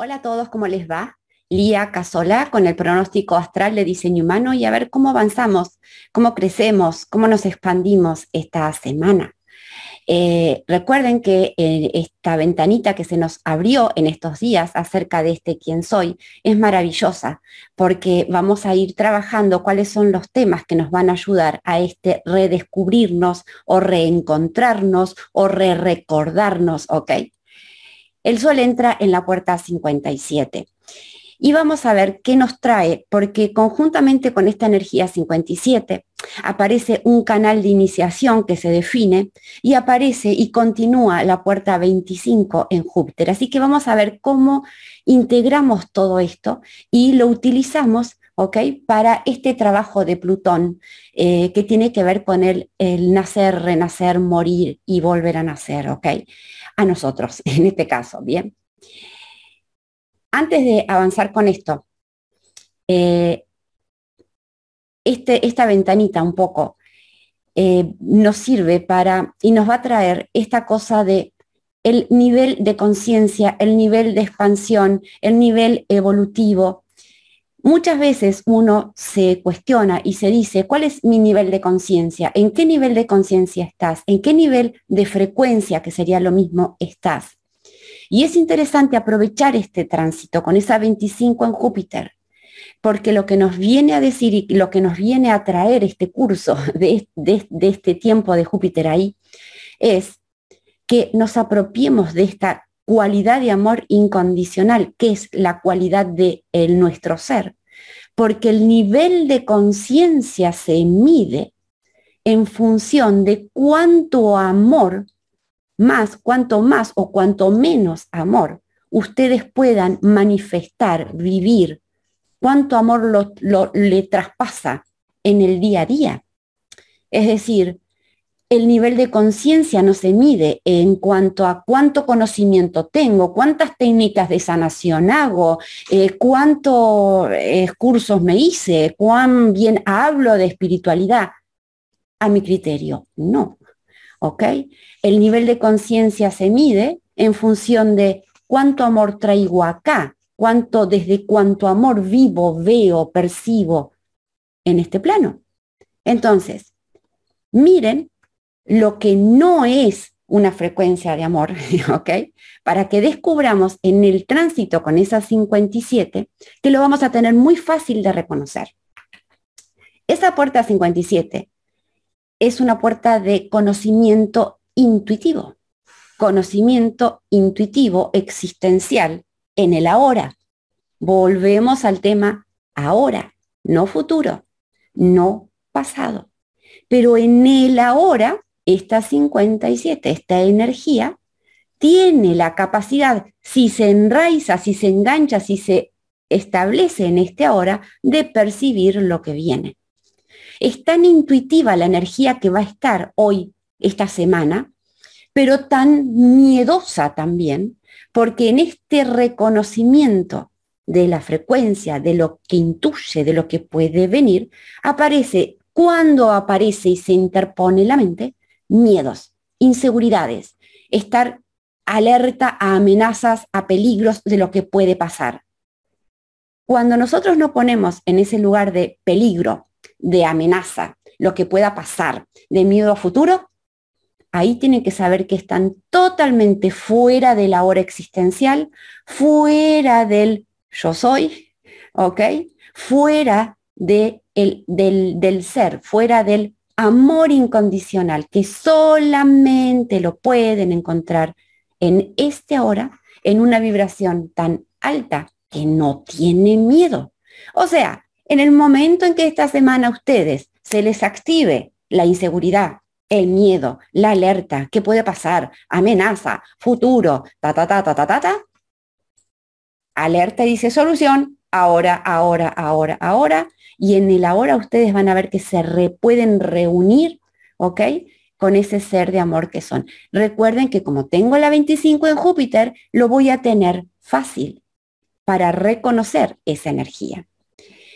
Hola a todos, ¿cómo les va? Lía Casola con el pronóstico astral de diseño humano y a ver cómo avanzamos, cómo crecemos, cómo nos expandimos esta semana. Eh, recuerden que eh, esta ventanita que se nos abrió en estos días acerca de este quién soy es maravillosa porque vamos a ir trabajando cuáles son los temas que nos van a ayudar a este redescubrirnos o reencontrarnos o re-recordarnos, ¿ok? El Sol entra en la puerta 57. Y vamos a ver qué nos trae, porque conjuntamente con esta energía 57 aparece un canal de iniciación que se define y aparece y continúa la puerta 25 en Júpiter. Así que vamos a ver cómo integramos todo esto y lo utilizamos. Para este trabajo de Plutón eh, que tiene que ver con el, el, nacer, renacer, morir y volver a nacer, ¿ok? A nosotros, en este caso, ¿bien? Antes de avanzar con esto, eh, este, esta ventanita un poco eh, nos sirve para y nos va a traer esta cosa de el nivel de conciencia, el nivel de expansión, el nivel evolutivo, Muchas veces uno se cuestiona y se dice, ¿cuál es mi nivel de conciencia? ¿En qué nivel de conciencia estás? ¿En qué nivel de frecuencia, que sería lo mismo, estás? Y es interesante aprovechar este tránsito con esa 25 en Júpiter, porque lo que nos viene a decir y lo que nos viene a traer este curso de, este tiempo de Júpiter ahí es que nos apropiemos de esta cualidad de amor incondicional, que es la cualidad de el nuestro ser. Porque el nivel de conciencia se mide en función de cuánto amor, más, cuánto más o cuánto menos amor ustedes puedan manifestar, vivir, cuánto amor lo, le traspasa en el día a día. Es decir, el nivel de conciencia no se mide en cuanto a cuánto conocimiento tengo, cuántas técnicas de sanación hago, eh, cuántos eh, cursos me hice, cuán bien hablo de espiritualidad. A mi criterio, no. ¿Ok? El nivel de conciencia se mide en función de cuánto amor traigo acá, cuánto, desde cuánto amor vivo, veo, percibo en este plano. Entonces, miren lo que no es una frecuencia de amor, ¿ok? Para que descubramos en el tránsito con esa 57 que lo vamos a tener muy fácil de reconocer. Esa puerta 57 es una puerta de conocimiento intuitivo, conocimiento intuitivo existencial en el ahora. Volvemos al tema ahora, no futuro, no pasado. Pero en el ahora esta 57, esta energía, tiene la capacidad, si se enraiza, si se engancha, si se establece en este ahora, de percibir lo que viene. Es tan intuitiva la energía que va a estar hoy, esta semana, pero tan miedosa también, porque en este reconocimiento de la frecuencia, de lo que intuye, de lo que puede venir, aparece, cuando aparece y se interpone la mente, miedos, inseguridades, estar alerta a amenazas, a peligros de lo que puede pasar. Cuando nosotros nos ponemos en ese lugar de peligro, de amenaza, lo que pueda pasar, de miedo a futuro, ahí tienen que saber que están totalmente fuera de la hora existencial, fuera del yo soy, ¿ok? Fuera de el, del, del ser, fuera del amor incondicional que solamente lo pueden encontrar en este ahora, en una vibración tan alta que no tiene miedo. O sea, en el momento en que esta semana a ustedes se les active la inseguridad, el miedo, la alerta, qué puede pasar, amenaza, futuro, ta, ta, ta, ta, ta, ta, ta, alerta dice solución, ahora, ahora, ahora, ahora, y en el ahora ustedes van a ver que se pueden reunir, ¿ok? Con ese ser de amor que son. Recuerden que como tengo la 25 en Júpiter, lo voy a tener fácil para reconocer esa energía.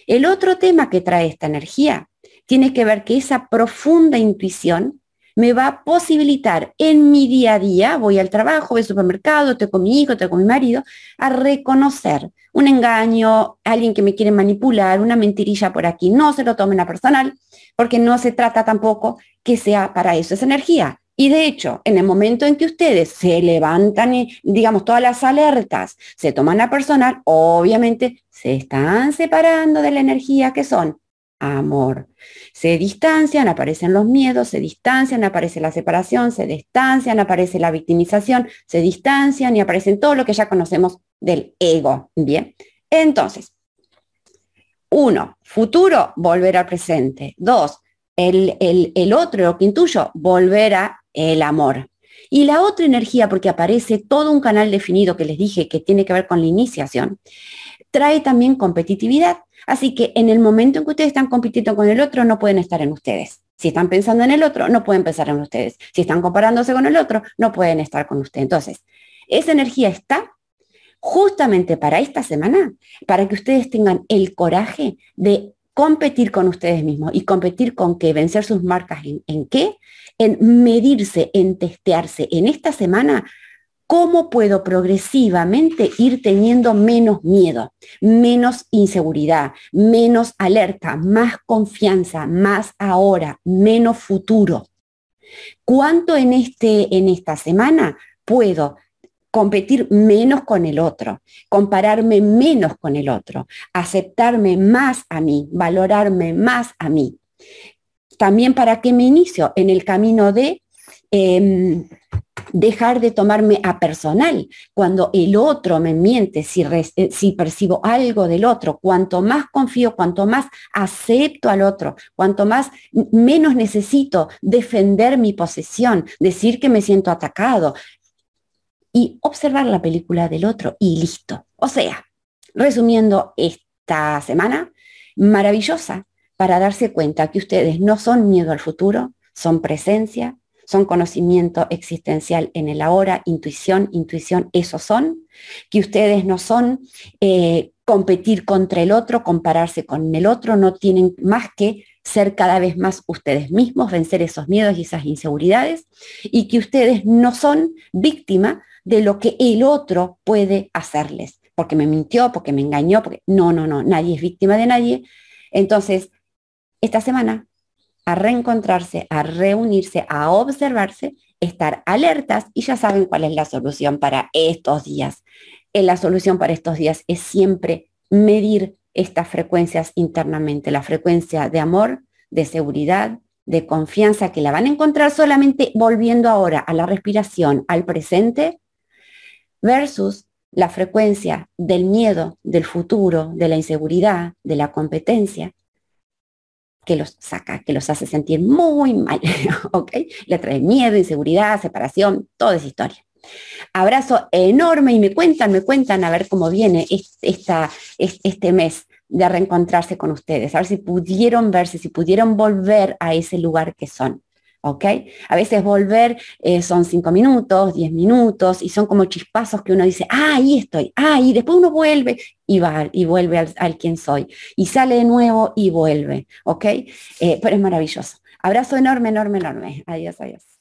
El otro tema que trae esta energía tiene que ver que esa profunda intuición me va a posibilitar en mi día a día, voy al trabajo, voy al supermercado, estoy con mi hijo, estoy con mi marido, a reconocer un engaño, alguien que me quiere manipular, una mentirilla por aquí. No se lo tomen a personal, porque no se trata tampoco que sea para eso, es energía. Y de hecho, en el momento en que ustedes se levantan y, digamos, todas las alertas se toman a personal, obviamente se están separando de la energía que son amor. Se distancian, aparecen los miedos, se distancian, aparece la separación, se distancian, aparece la victimización, se distancian y aparecen todo lo que ya conocemos del ego. Bien, entonces, uno, futuro, volver al presente. Dos, el, el, el otro, lo que intuyo, volver a el amor. Y la otra energía, porque aparece todo un canal definido que les dije que tiene que ver con la iniciación, trae también competitividad. Así que en el momento en que ustedes están compitiendo con el otro, no pueden estar en ustedes. Si están pensando en el otro, no pueden pensar en ustedes. Si están comparándose con el otro, no pueden estar con usted. Entonces, esa energía está justamente para esta semana, para que ustedes tengan el coraje de competir con ustedes mismos y competir con qué, vencer sus marcas en, en qué, en medirse, en testearse en esta semana cómo puedo progresivamente ir teniendo menos miedo, menos inseguridad, menos alerta, más confianza, más ahora, menos futuro. ¿Cuánto en, este, en esta semana puedo competir menos con el otro, compararme menos con el otro, aceptarme más a mí, valorarme más a mí? También para que me inicio en el camino de em, dejar de tomarme a personal. Cuando el otro me miente, si, eh, si, percibo algo del otro, cuanto más confío, cuanto más acepto al otro, cuanto más menos necesito defender mi posesión, decir que me siento atacado y observar la película del otro y listo. O sea, resumiendo esta semana, maravillosa para darse cuenta que ustedes no son miedo al futuro, son presencia, son conocimiento existencial en el ahora, intuición, intuición, esos son, que ustedes no son eh, competir contra el otro, compararse con el otro, no tienen más que ser cada vez más ustedes mismos, vencer esos miedos y esas inseguridades, y que ustedes no son víctima de lo que el otro puede hacerles, porque me mintió, porque me engañó, porque no, no, no, nadie es víctima de nadie. Entonces, esta semana a reencontrarse, a reunirse, a observarse, estar alertas y ya saben cuál es la solución para estos días. Eh, la solución para estos días es siempre medir estas frecuencias internamente, la frecuencia de amor, de seguridad, de confianza, que la van a encontrar solamente volviendo ahora a la respiración, al presente, versus la frecuencia del miedo, del futuro, de la inseguridad, de la competencia, que los saca, que los hace sentir muy mal, ¿ok? Le trae miedo, inseguridad, separación, toda esa historia. Abrazo enorme y me cuentan, me cuentan a ver cómo viene esta, este mes de reencontrarse con ustedes, a ver si pudieron verse, si pudieron volver a ese lugar que son. ¿Ok? A veces volver eh, son cinco minutos, diez minutos, y son como chispazos que uno dice, ah, ahí estoy, ah, y después uno vuelve y va, y vuelve al, quien soy, y sale de nuevo y vuelve, ¿ok? Eh, pero es maravilloso. Abrazo enorme, enorme, enorme. Adiós, adiós.